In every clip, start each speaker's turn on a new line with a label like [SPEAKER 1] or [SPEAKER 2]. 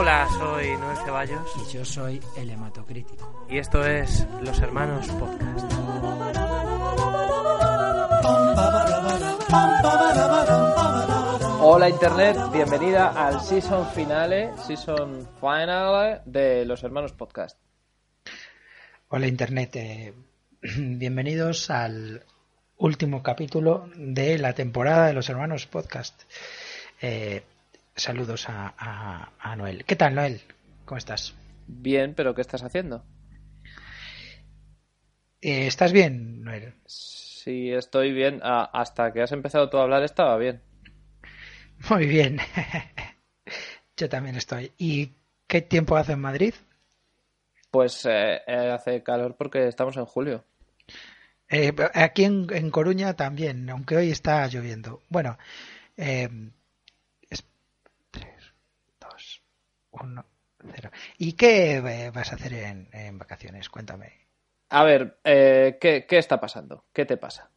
[SPEAKER 1] Hola, soy Noel Ceballos
[SPEAKER 2] Y yo soy el hematocrítico.
[SPEAKER 1] y esto es Los Hermanos Podcast.
[SPEAKER 3] Hola Internet, bienvenida al season finale, season final de Los Hermanos Podcast.
[SPEAKER 2] Hola Internet, eh, bienvenidos al último capítulo de la temporada de los Hermanos Podcast. Eh, saludos a, a- a Noel. ¿Qué tal Noel? ¿Cómo estás?
[SPEAKER 3] Bien, pero ¿qué estás haciendo?
[SPEAKER 2] Eh, ¿Estás bien, Noel?
[SPEAKER 3] Sí, estoy bien. Ah, hasta que has empezado tú a hablar estaba bien.
[SPEAKER 2] Muy bien. Yo también estoy. ¿Y qué tiempo hace en Madrid?
[SPEAKER 3] Pues eh, eh, hace calor porque estamos en julio.
[SPEAKER 2] Eh, aquí en, en Coruña también, aunque hoy está lloviendo. Bueno, eh, es 3, 2, 1, 0. ¿Y qué eh, vas a hacer en, en vacaciones? Cuéntame.
[SPEAKER 3] A ver, eh, ¿qué, qué está pasando? ¿Qué te pasa?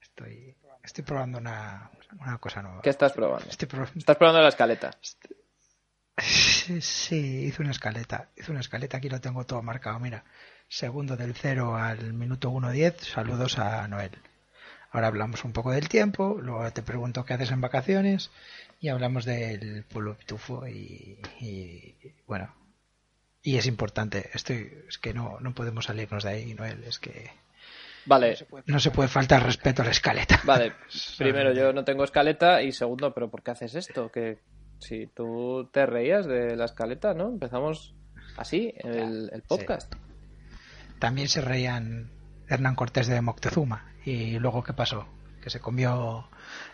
[SPEAKER 2] Estoy, estoy probando una, una cosa nueva.
[SPEAKER 3] ¿Qué estás probando?
[SPEAKER 2] Estoy pro-
[SPEAKER 3] Estás probando la escaleta.
[SPEAKER 2] Sí, sí, hice una escaleta. Hice una escaleta, aquí lo tengo todo marcado. Mira, segundo del 0 al minuto 1.10. Saludos a Noel. Ahora hablamos un poco del tiempo, luego te pregunto qué haces en vacaciones y hablamos del pueblo pitufo y, y, bueno. Y es importante, estoy, es que no, no podemos salirnos de ahí, Noel, es que
[SPEAKER 3] Vale,
[SPEAKER 2] no se puede faltar respeto a la escaleta.
[SPEAKER 3] vale. Primero, yo no tengo escaleta y segundo, ¿pero por qué haces esto? Que si tú te reías de la escaleta, ¿no? Empezamos así el, el podcast.
[SPEAKER 2] También se reían Hernán Cortés de Moctezuma. ¿Y luego qué pasó? Que se comió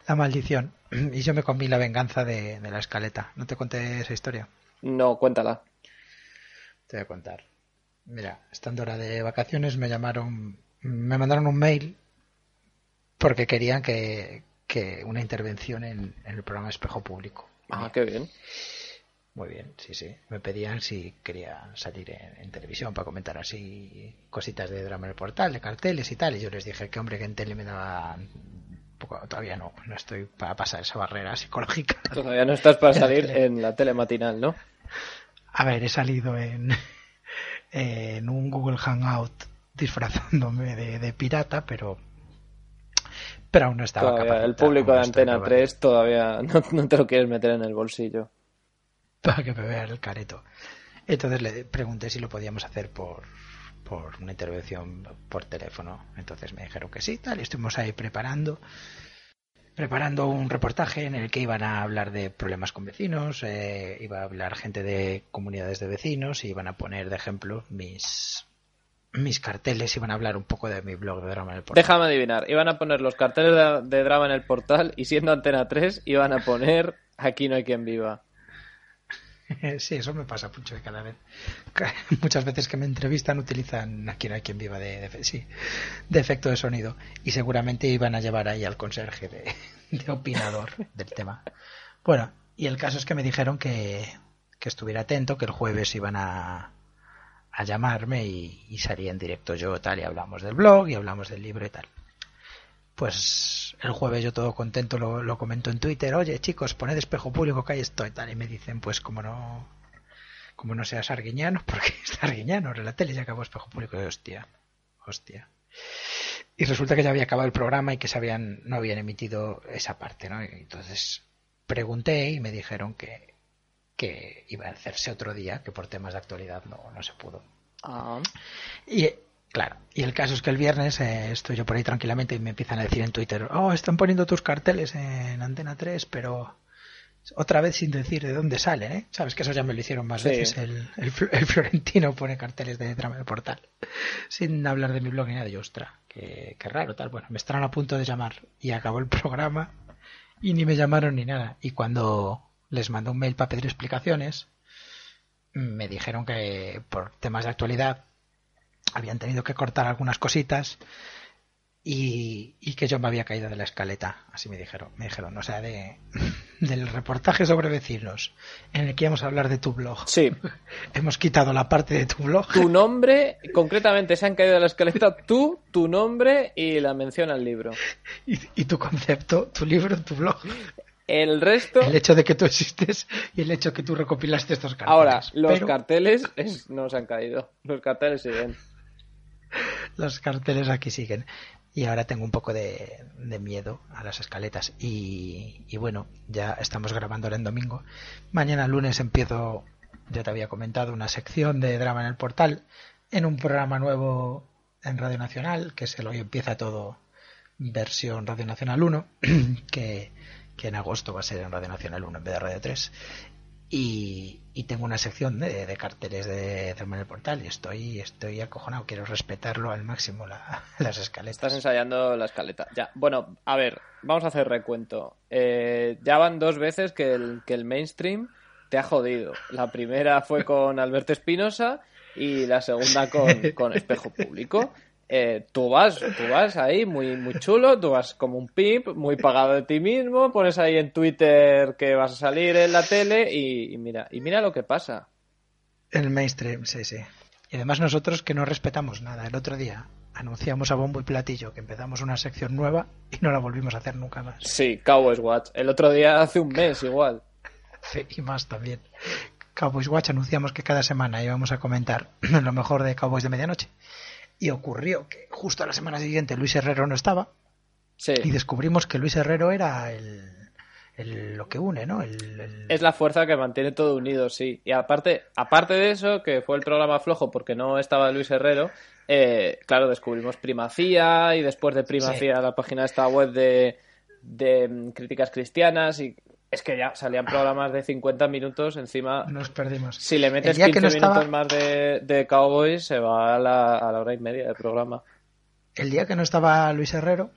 [SPEAKER 2] la maldición. Y yo me comí la venganza de, de la escaleta. ¿No te conté esa historia?
[SPEAKER 3] No, cuéntala.
[SPEAKER 2] Te voy a contar. Mira, estando hora de vacaciones me llamaron, me mandaron un mail porque querían que, que una intervención en, en el programa Espejo Público.
[SPEAKER 3] Ah, qué bien.
[SPEAKER 2] Muy bien, sí, sí. Me pedían si quería salir en, en televisión para comentar así cositas de drama en el portal, de carteles y tal. Y yo les dije que, hombre, que en tele me daba... poco- todavía no, no estoy para pasar esa barrera psicológica.
[SPEAKER 3] Todavía no estás para salir en la tele matinal, ¿no?
[SPEAKER 2] A ver, he salido en, en un Google Hangout disfrazándome de, de pirata, pero pero aún no estaba
[SPEAKER 3] Todavía, el público de Antena
[SPEAKER 2] capacitado
[SPEAKER 3] 3 todavía no, no te lo quieres meter en el bolsillo.
[SPEAKER 2] Para que me vea el careto. Entonces le pregunté si lo podíamos hacer por, por una intervención por teléfono. Entonces me dijeron que sí, tal, estuvimos ahí preparando preparando un reportaje en el que iban a hablar de problemas con vecinos, eh, iba a hablar gente de comunidades de vecinos y iban a poner de ejemplo mis mis carteles, iban a hablar un poco de mi blog de drama en el portal.
[SPEAKER 3] Déjame adivinar, iban a poner los carteles de, de drama en el portal y siendo Antena 3 iban a poner Aquí no hay quien viva.
[SPEAKER 2] Sí, eso me pasa mucho de cada vez. Muchas veces que me entrevistan utilizan aquí no hay quien viva de, de- sí, de efecto de sonido y seguramente iban a llevar ahí al conserje de, de opinador del tema. Bueno, y el caso es que me dijeron que, que estuviera atento, que el jueves iban a, a llamarme y, y salía en directo yo tal y hablamos del blog y hablamos del libro y tal. Pues el jueves yo todo contento lo, lo comento en Twitter, oye chicos, poned espejo público que ahí estoy tal y me dicen pues como no como no seas arguiñano, porque es arguiñano, en la tele ya acabó espejo público y hostia, hostia. Y resulta que ya había acabado el programa y que se habían, no habían emitido esa parte, ¿no? Entonces pregunté y me dijeron que, que iba a hacerse otro día, que por temas de actualidad no, no se pudo.
[SPEAKER 3] Ah,
[SPEAKER 2] Y claro, y el caso es que el viernes eh, estoy yo por ahí tranquilamente y me empiezan a decir en Twitter, oh, están poniendo tus carteles en Antena 3, pero otra vez sin decir de dónde salen, ¿eh? Sabes que eso ya me lo hicieron más
[SPEAKER 3] Sí.
[SPEAKER 2] veces. El, el Fl- el Florentino pone carteles de drama del portal. Sin hablar de mi blog ni nada. Y ostra, qué, qué raro, tal. Bueno, me estarán a punto de llamar. Y acabó el programa. Y ni me llamaron ni nada. Y cuando les mandé un mail para pedir explicaciones, me dijeron que por temas de actualidad habían tenido que cortar algunas cositas y, y que yo me había caído de la escaleta, así me dijeron, me dijeron, o sea, de, del reportaje sobre vecinos en el que íbamos a hablar de tu blog.
[SPEAKER 3] Sí,
[SPEAKER 2] Hemos quitado la parte de tu blog
[SPEAKER 3] tu nombre, concretamente se han caído de la escaleta tú, tu nombre y la mención al libro.
[SPEAKER 2] y, y tu concepto, tu libro, tu blog,
[SPEAKER 3] El resto,
[SPEAKER 2] el hecho de que tú existes y el hecho de que tú recopilaste estos carteles.
[SPEAKER 3] ahora, los
[SPEAKER 2] Pero
[SPEAKER 3] carteles es- no se han caído. Los carteles siguen.
[SPEAKER 2] Los carteles aquí siguen. Y ahora tengo un poco de, miedo a las escaletas. Y, y bueno, ya estamos grabando en domingo. Mañana lunes empiezo, ya te había comentado, una sección de drama en el portal en un programa nuevo en Radio Nacional, que es el Hoy Empieza Todo versión Radio Nacional 1, que, que en agosto va a ser en Radio Nacional 1 en vez de Radio 3. Y, y tengo una sección de, de carteles de en el portal y estoy, estoy acojonado. Quiero respetarlo al máximo la- las escaletas.
[SPEAKER 3] Estás ensayando la escaleta. Ya, bueno, a ver, vamos a hacer recuento. Eh, ya van dos veces que el, que el mainstream te ha jodido. La primera fue con Alberto Espinosa y la segunda con, con Espejo Público. Eh, tú vas, tú vas ahí muy, muy chulo, tú vas como un pimp, muy pagado de ti mismo, pones ahí en Twitter que vas a salir en la tele y, y mira, y mira lo que pasa.
[SPEAKER 2] El mainstream, sí, sí. Y además nosotros que no respetamos nada. El otro día anunciamos a bombo y platillo que empezamos una sección nueva y no la volvimos a hacer nunca más.
[SPEAKER 3] Sí, Cowboys Watch. El otro día hace un mes igual.
[SPEAKER 2] Sí, y más también. Cowboys Watch anunciamos que cada semana íbamos a comentar lo mejor de Cowboys de Medianoche. Y ocurrió que justo a la semana siguiente Luis Herrero no estaba
[SPEAKER 3] Sí.
[SPEAKER 2] y descubrimos que Luis Herrero era el, el- lo que une, ¿no? El, el-
[SPEAKER 3] Es la fuerza que mantiene todo unido, sí. Y aparte, aparte de eso, que fue el programa flojo porque no estaba Luis Herrero, eh, claro, descubrimos Primacía y después de Primacía la página de esta web de, de mm, críticas cristianas y es que ya salían programas de 50 minutos encima.
[SPEAKER 2] Nos perdimos.
[SPEAKER 3] Si le metes
[SPEAKER 2] El día
[SPEAKER 3] 15
[SPEAKER 2] que no
[SPEAKER 3] minutos más de, de Cowboys, se va a la, a la hora y media del programa.
[SPEAKER 2] El día que no estaba Luis Herrero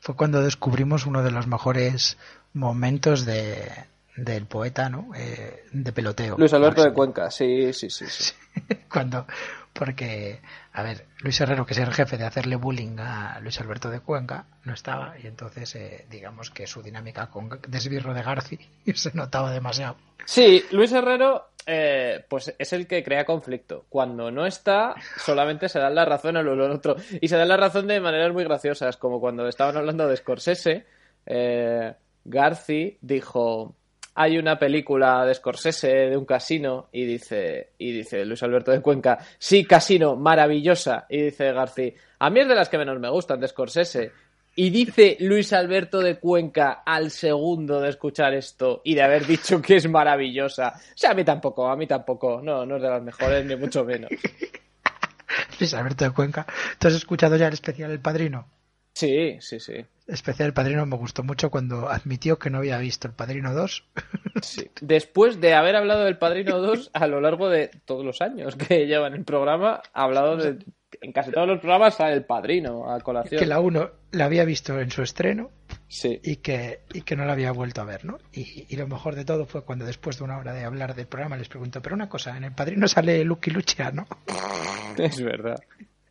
[SPEAKER 2] fue cuando descubrimos uno de los mejores momentos de, del poeta, ¿no? Eh, de peloteo.
[SPEAKER 3] Luis Alberto de. Cuenca, sí, sí, sí. sí.
[SPEAKER 2] cuando porque a ver Luis Herrero que es el jefe de hacerle bullying a Luis Alberto de Cuenca no estaba y entonces eh, digamos que su dinámica con desbirro de Garci se notaba demasiado
[SPEAKER 3] Sí, Luis Herrero, eh, pues es el que crea conflicto. Cuando no está, solamente se dan la razón al uno al otro. Y se dan la razón de maneras muy graciosas, como cuando estaban hablando de Scorsese, eh, Garci dijo, hay una película de Scorsese de un casino, y dice, y dice Luis Alberto de Cuenca, sí, casino, maravillosa. Y dice Garci, a mí es de las que menos me gustan de Scorsese. Y dice Luis Alberto de Cuenca al segundo de escuchar esto y de haber dicho que es maravillosa. O sea, a mí tampoco, a mí tampoco. No, no es de las mejores, ni mucho menos.
[SPEAKER 2] Luis Alberto de Cuenca ¿tú has escuchado ya el especial El Padrino?
[SPEAKER 3] Sí, sí, sí.
[SPEAKER 2] Especial El Padrino me gustó mucho cuando admitió que no había visto El Padrino 2
[SPEAKER 3] sí. Después de haber hablado del Padrino 2 a lo largo de todos los años que lleva en el programa, ha hablado de... En casi todos los programas sale el Padrino a colación.
[SPEAKER 2] que la 1 la había visto en su estreno
[SPEAKER 3] Sí.
[SPEAKER 2] y que, y que no la había vuelto a ver, ¿no? Y, y lo mejor de todo fue cuando después de una hora de hablar del programa les preguntó, pero una cosa, en el padrino sale Lucky Luciano.
[SPEAKER 3] Es verdad.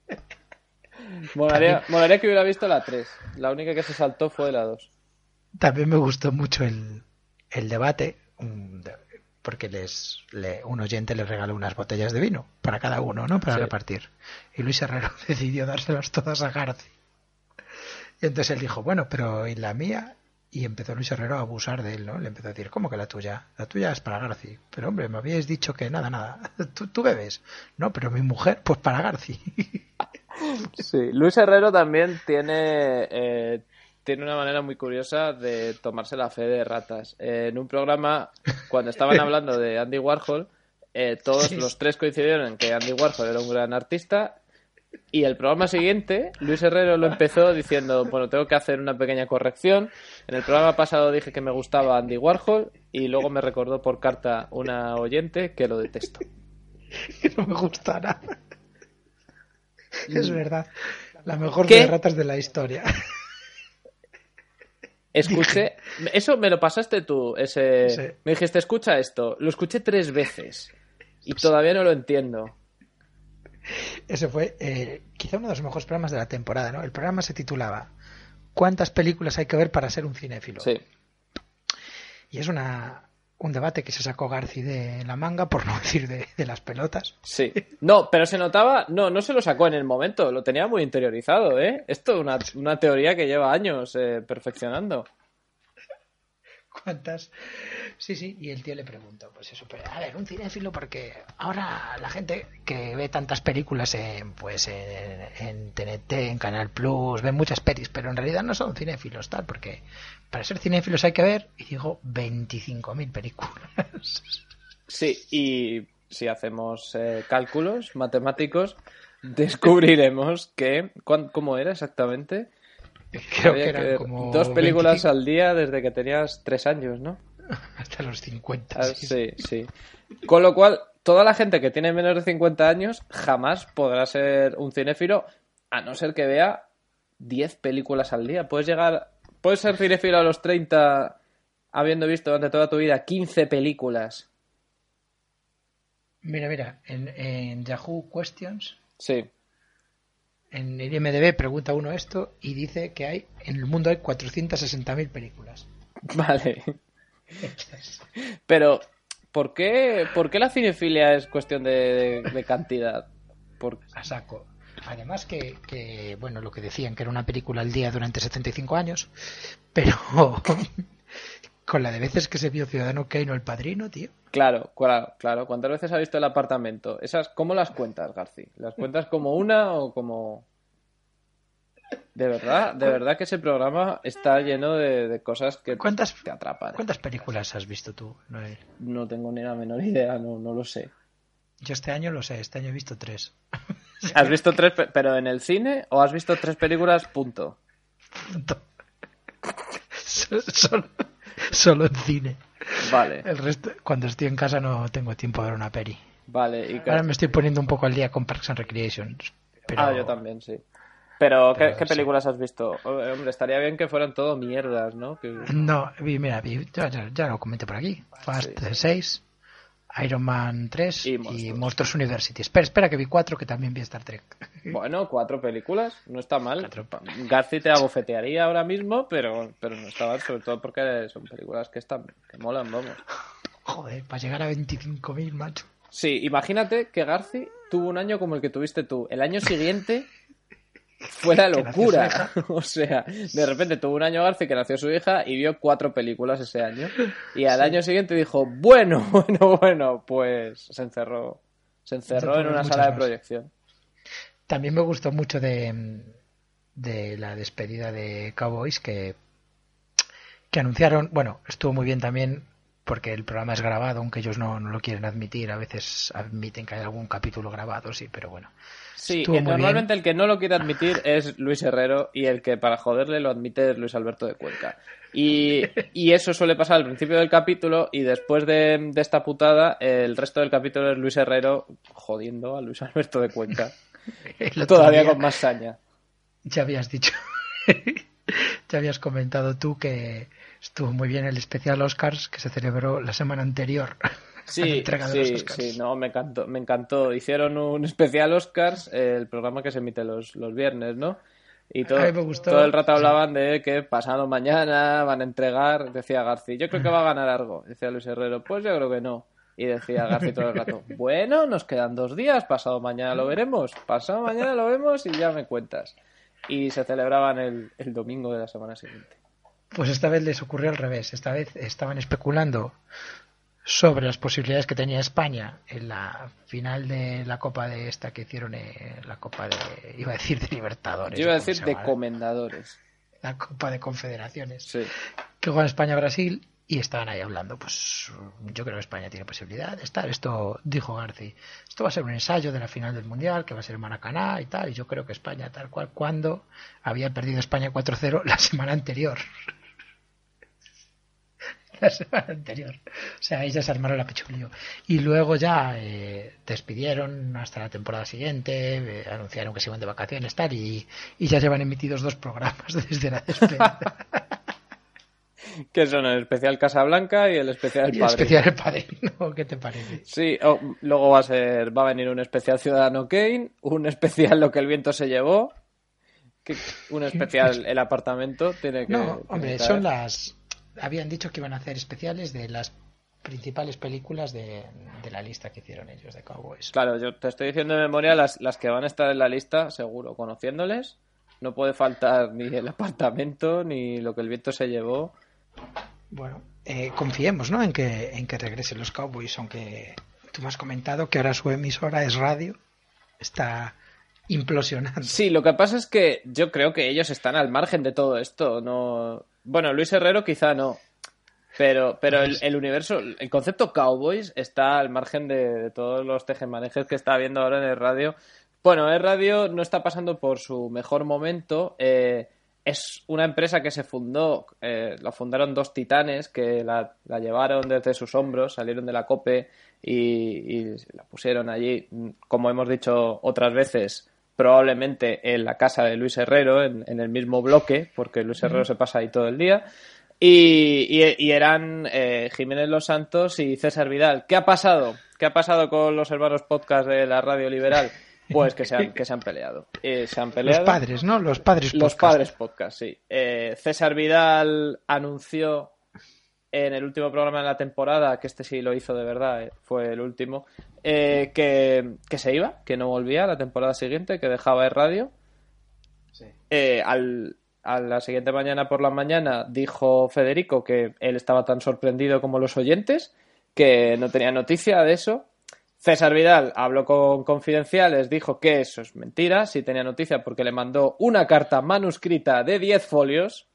[SPEAKER 3] Molaría, molaría que hubiera visto la 3. La única que se saltó fue la 2.
[SPEAKER 2] También me gustó mucho el, el debate, porque les, le- un oyente les regaló unas botellas de vino para cada uno, ¿no? Para
[SPEAKER 3] Sí.
[SPEAKER 2] repartir. Y Luis Herrero decidió dárselas todas a Garci. Y entonces él dijo, bueno, pero ¿y la mía? Y empezó Luis Herrero a abusar de él, ¿no? Le empezó a decir, ¿cómo que la tuya? La tuya es para Garci. Pero hombre, me habíais dicho que nada, nada. ¿Tú, tú bebes? No, pero mi mujer, pues para Garci.
[SPEAKER 3] Sí, Luis Herrero también tiene, eh, tiene una manera muy curiosa de tomarse la fe de ratas. Eh, en un programa, cuando estaban hablando de Andy Warhol, eh, todos los tres coincidieron en que Andy Warhol era un gran artista Y el programa siguiente, Luis Herrero lo empezó diciendo, bueno, tengo que hacer una pequeña corrección. En el programa pasado dije que me gustaba Andy Warhol y luego me recordó por carta una oyente que lo detesto.
[SPEAKER 2] Que no me gusta nada. Es verdad. La mejor
[SPEAKER 3] ¿Qué?
[SPEAKER 2] de ratas de la historia.
[SPEAKER 3] Escuché, eso me lo pasaste tú, ese,
[SPEAKER 2] Sí.
[SPEAKER 3] me dijiste, escucha esto, lo escuché tres veces y todavía no lo entiendo.
[SPEAKER 2] Ese fue eh, quizá uno de los mejores programas de la temporada, ¿no? El programa se titulaba ¿Cuántas películas hay que ver para ser un cinéfilo?
[SPEAKER 3] Sí,
[SPEAKER 2] Y es una, un debate que se sacó Garci de la manga, por no decir de, las pelotas.
[SPEAKER 3] sí. No, pero se notaba, no, no se lo sacó en el momento, lo tenía muy interiorizado, ¿eh? Esto es una, una teoría que lleva años eh, perfeccionando.
[SPEAKER 2] ¿Cuántas? Sí, sí, y el tío le preguntó, pues eso, pero, a ver, un cinéfilo porque ahora la gente que ve tantas películas en, pues en, en TNT, en Canal Plus, ve muchas pelis, pero en realidad no son cinéfilos, tal, porque para ser cinéfilos hay que ver, y digo, 25.000 películas.
[SPEAKER 3] Sí, y si hacemos eh, cálculos matemáticos, descubriremos que, ¿cuán- ¿cómo era exactamente?
[SPEAKER 2] Creo
[SPEAKER 3] Había
[SPEAKER 2] que eran como
[SPEAKER 3] dos películas
[SPEAKER 2] 25
[SPEAKER 3] al día desde que tenías tres años, ¿no?
[SPEAKER 2] hasta los 50.
[SPEAKER 3] Ah,
[SPEAKER 2] sí.
[SPEAKER 3] sí, sí. Con lo cual, toda la gente que tiene menos de 50 años jamás podrá ser un cinéfilo, a no ser que vea 10 películas al día. Puedes llegar, puedes ser cinéfilo a los 30 habiendo visto durante toda tu vida 15 películas.
[SPEAKER 2] Mira, mira, en, en Yahoo Questions,
[SPEAKER 3] Sí.
[SPEAKER 2] En el IMDB pregunta uno esto y dice que hay en el mundo hay 460.000 películas.
[SPEAKER 3] Vale. Pero, ¿por qué, por qué la cinefilia es cuestión de, de- de cantidad? Por-
[SPEAKER 2] a saco. Además que, que, bueno, lo que decían que era una película al día durante 75 años, pero con la de veces que se vio Ciudadano Kane o El Padrino, tío.
[SPEAKER 3] Claro, claro, claro. ¿Cuántas veces ha visto el apartamento? Esas, ¿Cómo las cuentas, Garci? ¿Las cuentas como una o como...? De verdad, de verdad que ese programa está lleno de, de cosas que
[SPEAKER 2] ¿Cuántas,
[SPEAKER 3] te atrapan.
[SPEAKER 2] ¿Cuántas películas has visto tú, Noel?
[SPEAKER 3] No tengo ni la menor idea, no, no lo sé.
[SPEAKER 2] Yo este año lo sé, este año he visto tres.
[SPEAKER 3] ¿Has visto tres, pe- pero en el cine o has visto tres películas, punto?
[SPEAKER 2] Punto. Solo, solo, en cine.
[SPEAKER 3] Vale,
[SPEAKER 2] El resto, cuando estoy en casa no tengo tiempo de ver una peli.
[SPEAKER 3] vale. Y que-
[SPEAKER 2] Ahora me estoy poniendo un poco al día con Parks and Recreation. Pero...
[SPEAKER 3] Ah, yo también, sí. Pero, ¿qué,
[SPEAKER 2] Pero
[SPEAKER 3] qué
[SPEAKER 2] sí.
[SPEAKER 3] películas has visto? Eh, Hombre, estaría bien que fueran todo mierdas, ¿no? Que-
[SPEAKER 2] No, mira, ya, ya- ya lo comenté por aquí. Fast
[SPEAKER 3] Sí.
[SPEAKER 2] 6, Iron Man 3
[SPEAKER 3] Y
[SPEAKER 2] y
[SPEAKER 3] Monstruos.
[SPEAKER 2] Monstruos, University. Espera, espera, que vi 4 que también vi Star Trek.
[SPEAKER 3] Bueno, cuatro películas, no está mal.
[SPEAKER 2] Cuatro
[SPEAKER 3] Garci te abofetearía ahora mismo, pero, pero no está mal, sobre todo porque son películas que están, que molan, vamos.
[SPEAKER 2] Joder, para llegar a 25.000, macho.
[SPEAKER 3] Sí, imagínate que Garci tuvo un año como el que tuviste tú. El año siguiente fue la locura. O sea, de repente tuvo un año Garci que nació su hija y vio cuatro películas ese año. Y al año siguiente dijo, bueno, bueno, bueno, pues se encerró. Se encerró en una sala de proyección.
[SPEAKER 2] También me gustó mucho de, de la despedida de Cowboys que, que anunciaron. Bueno, estuvo muy bien también porque el programa es grabado, aunque ellos no, no lo quieren admitir. A veces admiten que hay algún capítulo grabado, sí, pero bueno.
[SPEAKER 3] Sí, normalmente el que no lo quiere admitir es Luis Herrero y el que para joderle lo admite es Luis Alberto de Cuenca. Y, y eso suele pasar al principio del capítulo y después de, de esta putada el resto del capítulo es Luis Herrero jodiendo a Luis Alberto de Cuenca. Todavía con más saña.
[SPEAKER 2] Ya habías dicho, ya habías comentado tú que estuvo muy bien el especial Oscars que se celebró la semana anterior.
[SPEAKER 3] Sí, sí, sí, no, me encantó, me encantó. Hicieron un especial Oscars, eh, el programa que se emite los, los viernes, ¿no? Y todo, todo el rato hablaban de que pasado mañana van a entregar, decía García, yo creo que va a ganar algo. Decía Luis Herrero, pues yo creo que no. Y decía García todo el rato, bueno, nos quedan dos días, pasado mañana lo veremos, pasado mañana lo vemos y ya me cuentas. Y se celebraban el, el domingo de la semana siguiente.
[SPEAKER 2] Pues esta vez les ocurrió al revés. Esta vez estaban especulando sobre las posibilidades que tenía España en la final de la Copa de esta que hicieron, eh, la Copa de, iba a decir de Libertadores.
[SPEAKER 3] Yo iba a
[SPEAKER 2] ¿o cómo
[SPEAKER 3] decir de comendadores.
[SPEAKER 2] La Copa de Confederaciones.
[SPEAKER 3] Sí.
[SPEAKER 2] que juega España-Brasil y estaban ahí hablando, pues yo creo que España tiene posibilidad de estar. Esto dijo Garci, esto va a ser un ensayo de la final del Mundial, que va a ser Maracaná y tal, y yo creo que España tal cual, cuando había perdido España 4-0 la semana anterior. la semana anterior. O sea, se armaron la pechulio. Y luego ya eh, despidieron hasta la temporada siguiente, eh, anunciaron que se iban de vacaciones tal, y, y ya llevan emitidos dos programas desde la despedida.
[SPEAKER 3] que son el especial Casablanca y el especial El
[SPEAKER 2] y el especial El Padrino, ¿qué te parece?
[SPEAKER 3] Sí, oh, luego va a ser, va a venir un especial Ciudadano Kane, un especial Lo que el viento se llevó, que, un especial El apartamento, tiene que...
[SPEAKER 2] No, hombre, son las... Habían dicho que iban a hacer especiales de las principales películas de, de, la lista que hicieron ellos de Cowboys.
[SPEAKER 3] Claro, yo te estoy diciendo de memoria las, las que van a estar en la lista, seguro, conociéndoles. No puede faltar ni el apartamento, ni lo que el viento se llevó.
[SPEAKER 2] Bueno, eh, confiemos, ¿no? En que, en que regresen los Cowboys, aunque tú me has comentado que ahora su emisora es radio. Está implosionando.
[SPEAKER 3] Sí, lo que pasa es que yo creo que ellos están al margen de todo esto. No, bueno, Luis Herrero quizá no, pero, pero el, el, universo, el concepto Cowboys está al margen de, de todos los tejemanejes que está habiendo ahora en el radio. Bueno, el radio no está pasando por su mejor momento. Eh, es una empresa que se fundó, eh, la fundaron dos titanes que la, la, llevaron desde sus hombros, salieron de la COPE y, y, la pusieron allí, como hemos dicho otras veces, probablemente en la casa de Luis Herrero, en, en el mismo bloque, porque Luis Herrero se pasa ahí todo el día. Y, y eran eh, Jiménez Los Santos y César Vidal. ¿Qué ha pasado? ¿Qué ha pasado con los hermanos podcast de la radio liberal? Pues que se han, que se han peleado. Eh, se han peleado.
[SPEAKER 2] Los padres, ¿no? Los padres
[SPEAKER 3] podcast. Los padres podcast, sí. Eh, César Vidal anunció en el último programa de la temporada, que este sí lo hizo de verdad, eh, fue el último, eh, que, que, se iba, que no volvía la temporada siguiente, que dejaba el radio. Sí. Eh, al, a la siguiente mañana por la mañana dijo Federico que él estaba tan sorprendido como los oyentes, que no tenía noticia de eso, César Vidal habló con Confidenciales, dijo que eso es mentira, sí tenía noticia porque le mandó una carta manuscrita de 10 folios,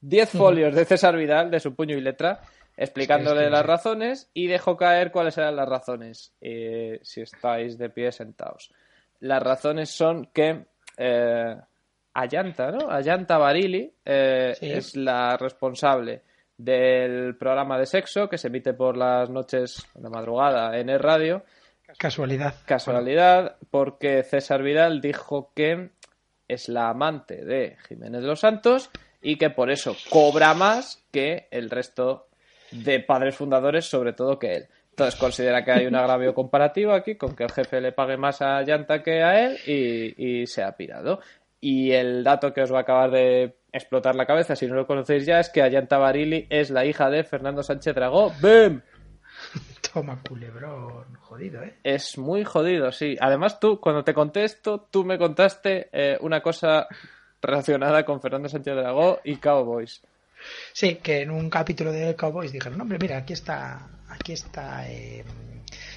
[SPEAKER 3] 10 folios de César Vidal, de su puño y letra, explicándole sí, sí, las razones y dejó caer cuáles eran las razones, eh, si estáis de pie sentados. Las razones son que eh, Ayanta, ¿no? Ayanta Barili eh, es la responsable del programa de sexo que se emite por las noches de madrugada en el radio
[SPEAKER 2] Casualidad.
[SPEAKER 3] Casualidad, porque César Vidal dijo que es la amante de Jiménez de los Santos y que por eso cobra más que el resto de padres fundadores, sobre todo que él. Entonces considera que hay un agravio comparativo aquí con que el jefe le pague más a Llanta que a él y, y se ha pirado. Y el dato que os va a acabar de explotar la cabeza, si no lo conocéis ya, es que Ayanta Barili es la hija de Fernando Sánchez Dragó. ¡Bum!
[SPEAKER 2] Toma culebrón, jodido, ¿eh?
[SPEAKER 3] Es muy jodido, sí. Además, tú, cuando te conté esto, tú me contaste eh, una cosa relacionada con Fernando Sánchez Dragó y Cowboys.
[SPEAKER 2] Sí, que en un capítulo de Cowboys dijeron, hombre, mira, aquí está, aquí está eh,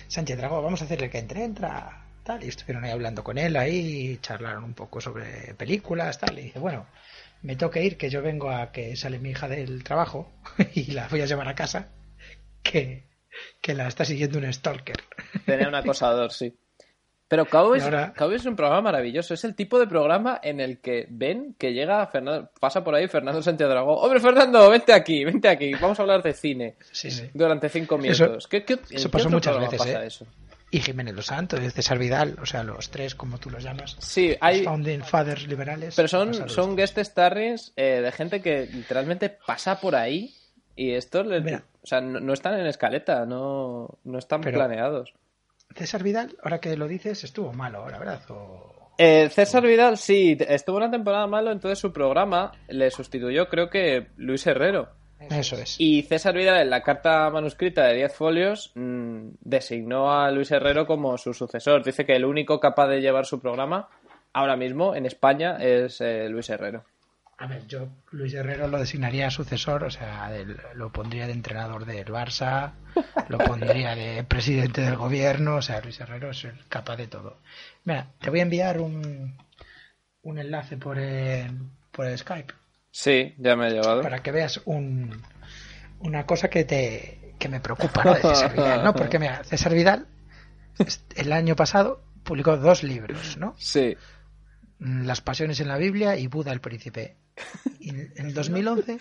[SPEAKER 2] Sánchez Dragó, vamos a hacerle que entre, entra, tal, y estuvieron ahí hablando con él ahí, charlaron un poco sobre películas, tal, y dice, bueno, me toca ir, que yo vengo a que sale mi hija del trabajo y la voy a llevar a casa, que que la está siguiendo un stalker.
[SPEAKER 3] Tenía un acosador, sí. Pero Cowboys, ahora... Cowboys, es un programa maravilloso. Es el tipo de programa en el que ven que llega Fernando, pasa por ahí Fernando Sánchez Dragó. Hombre, Fernando, vente aquí, vente aquí. Vamos a hablar de cine
[SPEAKER 2] sí, sí.
[SPEAKER 3] durante cinco minutos.
[SPEAKER 2] Eso,
[SPEAKER 3] ¿Qué, qué,
[SPEAKER 2] eso pasó muchas veces.
[SPEAKER 3] Pasa
[SPEAKER 2] ¿eh?
[SPEAKER 3] eso?
[SPEAKER 2] Y Jiménez Los Santos, César Vidal, o sea, los tres, como tú los llamas.
[SPEAKER 3] Sí, hay.
[SPEAKER 2] Los founding fathers liberales.
[SPEAKER 3] Pero son, son guest starrings eh, de gente que literalmente pasa por ahí y esto, Mira, o sea, no, no, están en escaleta, no, no están planeados.
[SPEAKER 2] César Vidal, ahora que lo dices, estuvo malo ahora, ¿verdad? O...
[SPEAKER 3] Eh, César Vidal, sí, estuvo una temporada malo, entonces su programa le sustituyó, creo que Luis Herrero.
[SPEAKER 2] Eso es.
[SPEAKER 3] Y César Vidal, en la carta manuscrita de 10 folios, mmm, designó a Luis Herrero como su sucesor. Dice que el único capaz de llevar su programa ahora mismo en España es eh, Luis Herrero.
[SPEAKER 2] A ver, yo Luis Herrero lo designaría sucesor, o sea, lo pondría de entrenador del Barça, lo pondría de presidente del gobierno, o sea, Luis Herrero es el capaz de todo. Mira, te voy a enviar un, un enlace por el, por el Skype.
[SPEAKER 3] Sí, ya me he llevado.
[SPEAKER 2] Para que veas un, una cosa que te que me preocupa ¿no? de César Vidal, ¿no? Porque mira, César Vidal el año pasado publicó dos libros, ¿no?
[SPEAKER 3] Sí.
[SPEAKER 2] Las pasiones en la Biblia y Buda el príncipe. En el 2011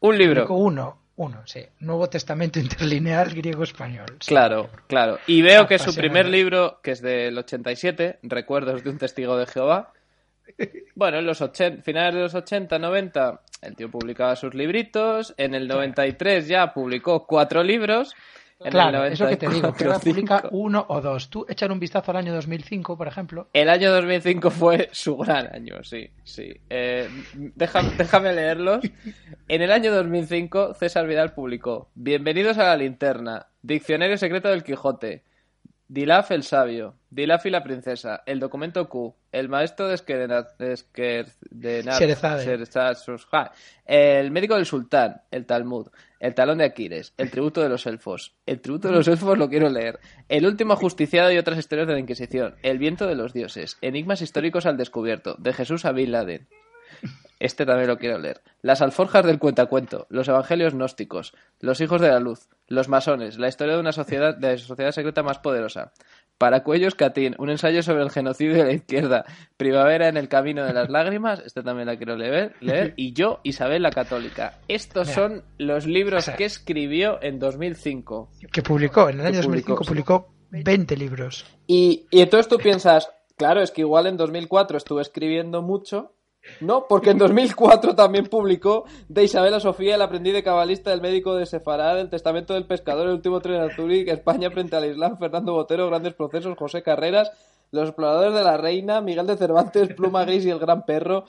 [SPEAKER 3] Un libro.
[SPEAKER 2] uno, uno, sí, Nuevo Testamento interlineal griego-español. Sí.
[SPEAKER 3] Claro, claro. Y veo que su primer libro, que es del 87, Recuerdos de un testigo de Jehová, bueno, en los 80, finales de los 80, 90, el tío publicaba sus libritos, en el 93 ya publicó cuatro libros, en
[SPEAKER 2] Claro, eso que te digo,
[SPEAKER 3] 94,
[SPEAKER 2] publica
[SPEAKER 3] cinco.
[SPEAKER 2] uno o dos. Tú echar un vistazo al año 2005, por ejemplo.
[SPEAKER 3] El año 2005 fue su gran año, sí, sí. Eh, deja- déjame leerlos. En el año 2005, César Vidal publicó Bienvenidos a la linterna, Diccionario secreto del Quijote, Dilaf el sabio, Dilaf y la princesa, El documento Q, El maestro de El médico del sultán, El Talmud, El talón de Aquiles, El tributo de los elfos, El tributo de los elfos lo quiero leer, El último ajusticiado y otras historias de la Inquisición, El viento de los dioses, Enigmas históricos al descubierto, de Jesús a Bin Laden. Este también lo quiero leer. Las alforjas del cuentacuento, los evangelios gnósticos, los hijos de la luz, los masones, la historia de una sociedad, de la sociedad secreta más poderosa. Para Cuellos Catín, un ensayo sobre el genocidio de la izquierda. Primavera en el camino de las lágrimas, este también la quiero leer. leer. Y yo, Isabel la Católica. Estos
[SPEAKER 2] Mira.
[SPEAKER 3] son los libros
[SPEAKER 2] O sea,
[SPEAKER 3] que escribió en 2005.
[SPEAKER 2] Que publicó, en el año
[SPEAKER 3] publicó,
[SPEAKER 2] 2005
[SPEAKER 3] sí.
[SPEAKER 2] publicó 20 libros.
[SPEAKER 3] Y, y entonces tú piensas, claro, es que igual en 2004 estuve escribiendo mucho. No, porque en 2004 también publicó de Isabela Sofía, el aprendiz de cabalista del médico de Sefarad, el testamento del pescador, el último tren Zúrich, España frente al Islam, Fernando Botero, grandes procesos, José Carreras, los exploradores de la reina, Miguel de Cervantes, Pluma Gris y el gran perro.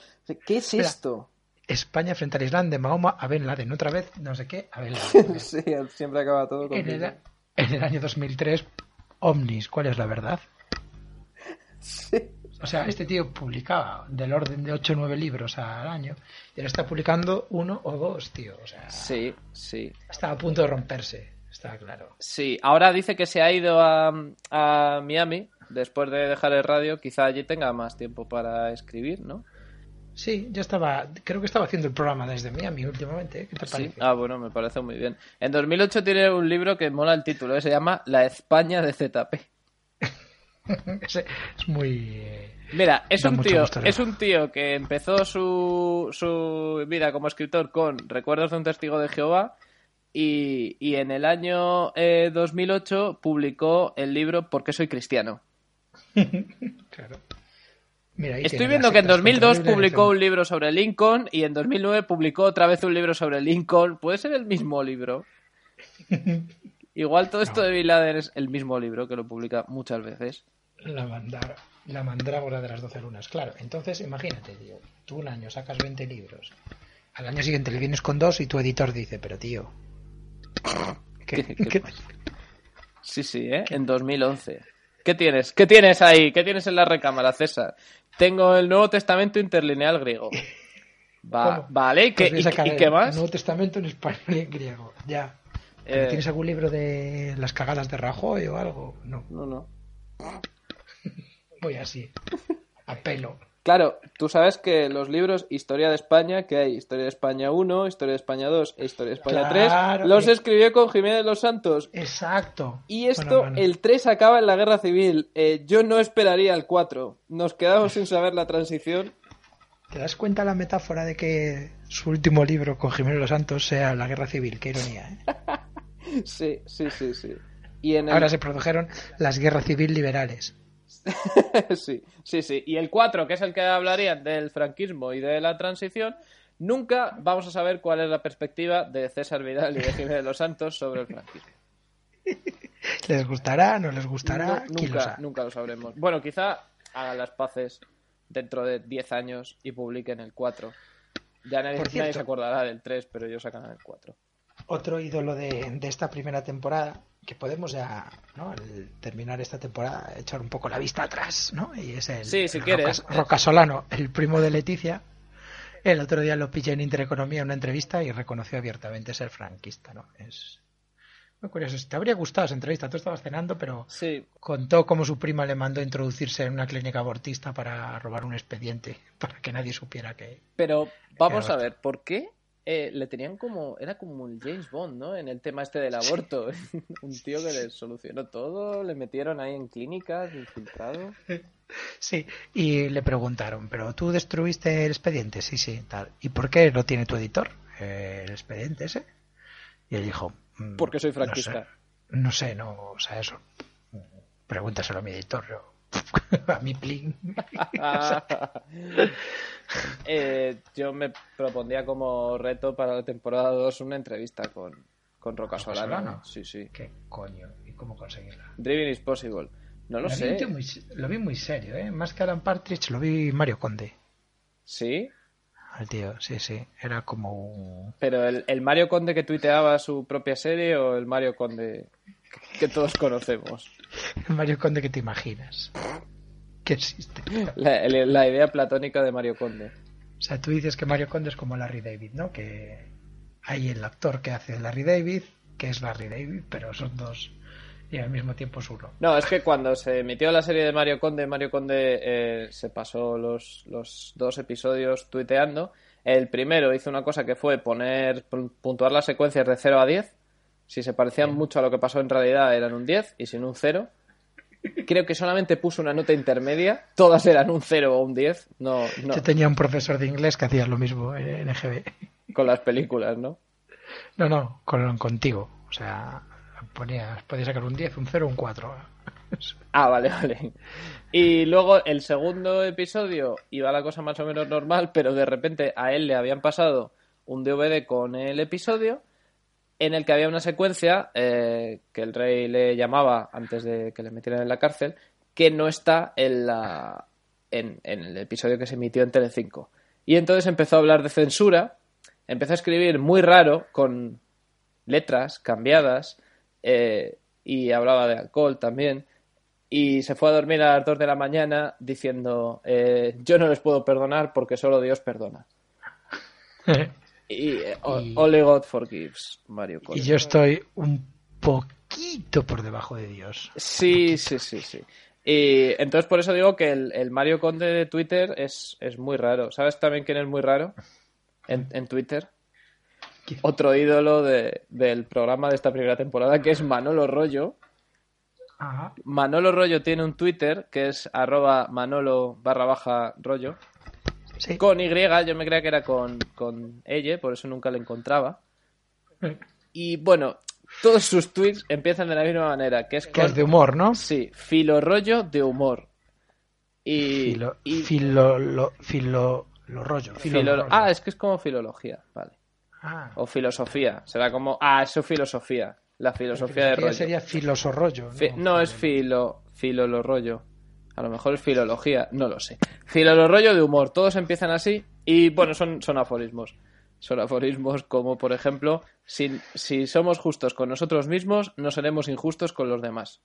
[SPEAKER 3] ¿Qué es esto?
[SPEAKER 2] España frente al Islam de Mahoma a Ben Laden. Otra vez, no sé qué, a Ben Laden.
[SPEAKER 3] Sí, siempre acaba todo con
[SPEAKER 2] en, el, en el año 2003, Omnis, ¿cuál es la verdad? O sea, este tío publicaba del orden de 8 o 9 libros al año y ahora está publicando uno o dos, tío. O sea,
[SPEAKER 3] Sí, sí.
[SPEAKER 2] está a punto de romperse, está claro.
[SPEAKER 3] Sí, ahora dice que se ha ido a, a Miami después de dejar el radio. Quizá allí tenga más tiempo para escribir, ¿no?
[SPEAKER 2] Sí, yo estaba, creo que estaba haciendo el programa desde Miami últimamente. ¿eh? ¿Qué te
[SPEAKER 3] Sí.
[SPEAKER 2] parece?
[SPEAKER 3] Ah, bueno, me parece muy bien. En 2008 tiene un libro que mola el título, ¿eh? se llama La España de ZP.
[SPEAKER 2] Es muy... eh,
[SPEAKER 3] Mira, es un tío, es un tío que empezó su, su vida como escritor con Recuerdos de un testigo de Jehová y, y en el año eh, 2008 publicó el libro ¿Por qué soy cristiano?
[SPEAKER 2] Claro. Mira,
[SPEAKER 3] Estoy viendo que en
[SPEAKER 2] citas
[SPEAKER 3] 2002
[SPEAKER 2] contra la
[SPEAKER 3] publicó un libro sobre Lincoln y en 2009 publicó otra vez un libro sobre Lincoln. ¿Puede ser el mismo libro? Igual todo esto de Bin Laden es el mismo libro que lo publica muchas veces.
[SPEAKER 2] La, mandar, la mandrágora de las doce lunas. Claro, entonces imagínate, tío. Tú un año sacas 20 libros. Al año siguiente le vienes con dos y tu editor dice, pero tío... ¿qué-
[SPEAKER 3] ¿Qué- qué? Sí, sí, ¿eh? En 2011. ¿Qué tienes? ¿Qué tienes ahí? ¿Qué tienes en la recámara, César? Tengo el Nuevo Testamento interlineal griego. Va, vale, ¿y qué,
[SPEAKER 2] Pues
[SPEAKER 3] y-
[SPEAKER 2] el
[SPEAKER 3] qué más?
[SPEAKER 2] Nuevo Testamento en español y en griego. Ya. ¿Pero
[SPEAKER 3] Eh,
[SPEAKER 2] ¿Tienes algún libro de las cagadas de Rajoy o algo? No,
[SPEAKER 3] No, no.
[SPEAKER 2] Voy así. A pelo.
[SPEAKER 3] Claro, tú sabes que los libros Historia de España, que hay Historia de España 1, Historia de España 2 e Historia de España
[SPEAKER 2] Claro,
[SPEAKER 3] 3, los
[SPEAKER 2] eh.
[SPEAKER 3] escribió con Jiménez de los Santos.
[SPEAKER 2] Exacto.
[SPEAKER 3] Y esto,
[SPEAKER 2] Bueno, bueno.
[SPEAKER 3] el 3 acaba en la guerra civil. Eh, yo no esperaría el 4. Nos quedamos sin saber la transición.
[SPEAKER 2] ¿Te das cuenta la metáfora de que su último libro con Jiménez Los Santos sea la guerra civil? Qué ironía, ¿eh?
[SPEAKER 3] Sí, sí, sí, sí. Y en el...
[SPEAKER 2] Ahora se produjeron las guerras civil liberales.
[SPEAKER 3] sí, sí, sí. Y el 4, que es el que hablarían del franquismo y de la transición, nunca vamos a saber cuál es la perspectiva de César Vidal y de Jiménez de los Santos sobre el franquismo.
[SPEAKER 2] ¿Les gustará? ¿No les gustará?
[SPEAKER 3] No,
[SPEAKER 2] ¿Quién lo
[SPEAKER 3] nunca, nunca lo sabremos. Bueno, quizá hagan las paces dentro de 10 años y publiquen el 4. Ya nadie, se acordará del 3, pero ellos sacan el 4.
[SPEAKER 2] Otro ídolo de, de esta primera temporada, que podemos ya, ¿no? al terminar esta temporada, echar un poco la vista atrás, ¿no? Y es el,
[SPEAKER 3] Sí, si
[SPEAKER 2] el
[SPEAKER 3] quieres.
[SPEAKER 2] Primo de Leticia. El otro día lo pillé en Intereconomía en una entrevista y reconoció abiertamente ser franquista, ¿no? Es muy curioso. Te habría gustado esa entrevista. Tú estabas cenando, pero
[SPEAKER 3] Sí,
[SPEAKER 2] contó cómo su prima le mandó introducirse en una clínica abortista para robar un expediente, para que nadie supiera que...
[SPEAKER 3] pero vamos a ver, ¿por qué eh, le tenían como, era como el James Bond, ¿no? En el tema este del aborto. Un tío que le solucionó todo, le metieron ahí en clínicas, infiltrado.
[SPEAKER 2] Sí, y le preguntaron, ¿pero tú destruiste el expediente? Sí, sí, tal. ¿Y por qué lo tiene tu editor, eh, el expediente ese? Y él dijo, "Mm,
[SPEAKER 3] Porque soy
[SPEAKER 2] no
[SPEAKER 3] franquista.
[SPEAKER 2] sé, No sé, no, o sea, eso. Pregúntaselo a mi editor, yo. a mi plin.
[SPEAKER 3] Eh, yo me propondría como reto para la temporada 2 una entrevista con, con Roca
[SPEAKER 2] ¿Roca
[SPEAKER 3] Solano.
[SPEAKER 2] Solano?
[SPEAKER 3] Sí, sí.
[SPEAKER 2] ¿Qué coño? ¿Y cómo conseguirla?
[SPEAKER 3] Driving is possible. No lo sé.
[SPEAKER 2] muy- lo vi muy serio, ¿eh? Más que Alan Partridge, lo vi Mario Conde.
[SPEAKER 3] Sí,
[SPEAKER 2] Al tío, sí, sí. Era como un...
[SPEAKER 3] pero el, el Mario Conde que tuiteaba su propia serie o el Mario Conde que todos conocemos.
[SPEAKER 2] Mario Conde que te imaginas. Que existe.
[SPEAKER 3] La, idea platónica de Mario Conde.
[SPEAKER 2] O sea, tú dices que Mario Conde es como Larry David, ¿no? Que hay el actor que hace Larry David, que es Larry David, pero son dos y al mismo tiempo es uno.
[SPEAKER 3] No, es que cuando se emitió la serie de Mario Conde, Mario Conde eh, se pasó los, los dos episodios tuiteando. El primero hizo una cosa que fue poner, pu- puntuar las secuencias de 0 a 10. Si se parecían mucho a lo que pasó en realidad eran un 10 y sin un 0. Creo que solamente puso una nota intermedia. Todas eran un 0 o un 10. No, no,
[SPEAKER 2] Yo tenía un profesor de inglés que hacía lo mismo en EGB.
[SPEAKER 3] con las películas, ¿no?
[SPEAKER 2] No, no, con, contigo. O sea, ponías, podías sacar un 10, un 0, un 4.
[SPEAKER 3] Ah, vale, vale. Y luego el segundo episodio iba la cosa más o menos normal, pero de repente a él le habían pasado un DVD con el episodio en el que había una secuencia eh, que el rey le llamaba antes de que le metieran en la cárcel, que no está en, la, en, el episodio que se emitió en Telecinco. Y entonces empezó a hablar de censura, empezó a escribir muy raro, con letras cambiadas, eh, y hablaba de alcohol también. Y se fue a dormir a las 2 de la mañana diciendo, eh, yo no les puedo perdonar porque solo Dios perdona. Y, eh, o-
[SPEAKER 2] Y-
[SPEAKER 3] Only God forgives, Mario
[SPEAKER 2] y yo estoy un poquito por debajo de Dios.
[SPEAKER 3] Sí, sí, sí, sí. Y entonces por eso digo que el, el Mario Conde de Twitter es, es muy raro. ¿Sabes también quién es muy raro? En, en Twitter.
[SPEAKER 2] ¿Quién?
[SPEAKER 3] Otro ídolo de- del programa de esta primera temporada que es Manolo Rollo.
[SPEAKER 2] Ajá.
[SPEAKER 3] Manolo Rollo tiene un Twitter que es arroba manolo barra baja rollo.
[SPEAKER 2] Sí.
[SPEAKER 3] Con Y, yo me creía que era con, con ella, por eso nunca le encontraba. Y bueno, todos sus tweets empiezan de la misma manera, que es
[SPEAKER 2] Que
[SPEAKER 3] con...
[SPEAKER 2] es de humor, ¿no?
[SPEAKER 3] Sí, filorollo de humor. Y...
[SPEAKER 2] Filo,
[SPEAKER 3] y-
[SPEAKER 2] filo, lo, filo, lo rollo. Filo,
[SPEAKER 3] filo-
[SPEAKER 2] lo rollo.
[SPEAKER 3] Ah, es que es como filología, vale.
[SPEAKER 2] Ah.
[SPEAKER 3] O filosofía, será como... Ah, eso es filosofía. La filosofía de
[SPEAKER 2] Filosofía
[SPEAKER 3] rollo.
[SPEAKER 2] sería filosorrollo.
[SPEAKER 3] Fi- no es filo, filolorollo. A lo mejor es filología, no lo sé. Filolorollo de humor, todos empiezan así y bueno, son, son aforismos. Son aforismos como, por ejemplo, si, si somos justos con nosotros mismos, no seremos injustos con los demás.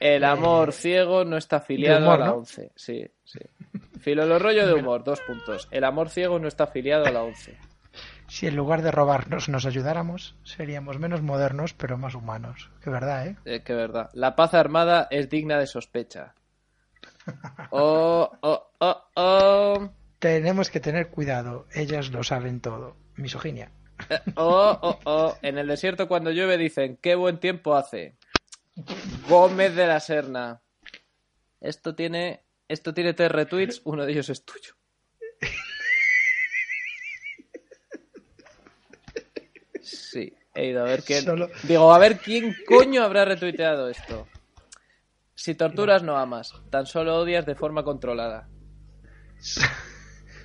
[SPEAKER 3] El amor ciego no está afiliado
[SPEAKER 2] humor,
[SPEAKER 3] a la
[SPEAKER 2] ¿no?
[SPEAKER 3] once. Sí, sí. Filolorollo de humor, dos puntos. El amor ciego no está afiliado a la once.
[SPEAKER 2] Si en lugar de robarnos nos ayudáramos, seríamos menos modernos, pero más humanos. Que verdad, ¿eh?
[SPEAKER 3] Eh, que verdad. La paz armada es digna de sospecha. Oh, oh, oh, oh.
[SPEAKER 2] Tenemos que tener cuidado. Ellas lo saben todo. Misoginia.
[SPEAKER 3] Eh, oh, oh, oh. En el desierto cuando llueve dicen, qué buen tiempo hace. Gómez de la Serna. Esto tiene, esto tiene tres retweets, uno de ellos es tuyo. Sí, he ido a ver quién.
[SPEAKER 2] Solo-
[SPEAKER 3] Digo, a ver quién coño habrá retuiteado esto. Si torturas no amas, tan solo odias de forma controlada.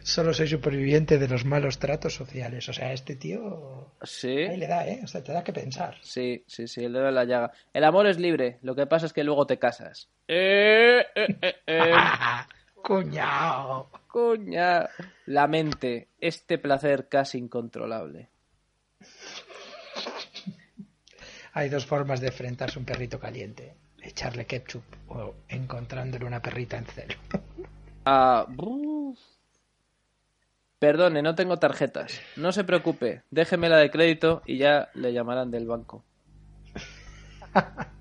[SPEAKER 2] Solo soy superviviente de los malos tratos sociales. O sea, este tío.
[SPEAKER 3] Sí.
[SPEAKER 2] Ahí le da, ¿eh? O sea, te da que pensar.
[SPEAKER 3] Sí, sí, sí, el dedo en la llaga. El amor es libre, lo que pasa es que luego te casas. Eh, eh, eh, eh.
[SPEAKER 2] ¡Cuñao!
[SPEAKER 3] Coña. La mente, este placer casi incontrolable.
[SPEAKER 2] Hay dos formas de enfrentarse a un perrito caliente: echarle ketchup o encontrándole una perrita en celo.
[SPEAKER 3] Ah. Perdone, no tengo tarjetas. No se preocupe, déjeme la de crédito y ya le llamarán del banco.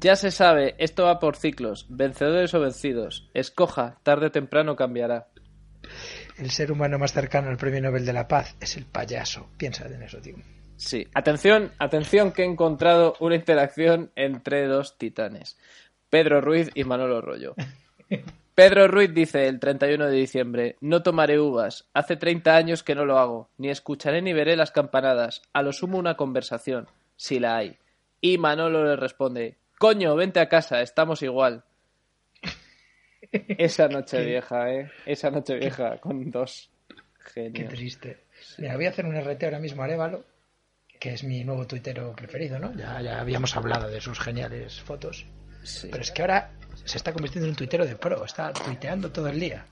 [SPEAKER 3] Ya se sabe, esto va por ciclos, vencedores o vencidos. Escoja, tarde o temprano cambiará.
[SPEAKER 2] El ser humano más cercano al premio Nobel de la Paz es el payaso. Piensa en eso, tío.
[SPEAKER 3] Sí, atención, atención que he encontrado una interacción entre dos titanes. Pedro Ruiz y Manolo Rollo. Pedro Ruiz dice el 31 de diciembre, no tomaré uvas, hace 30 años que no lo hago, ni escucharé ni veré las campanadas, a lo sumo una conversación, si la hay. Y Manolo le responde, coño, vente a casa, estamos igual. Esa noche vieja, ¿eh? Esa noche vieja con dos
[SPEAKER 2] Qué
[SPEAKER 3] genios.
[SPEAKER 2] triste. Mira, voy a hacer un RT ahora mismo a Arevalo, que es mi nuevo tuitero preferido, ¿no? Ya, ya habíamos hablado de sus geniales fotos.
[SPEAKER 3] Sí.
[SPEAKER 2] Pero es que ahora se está convirtiendo en un tuitero de pro, está tuiteando todo el día.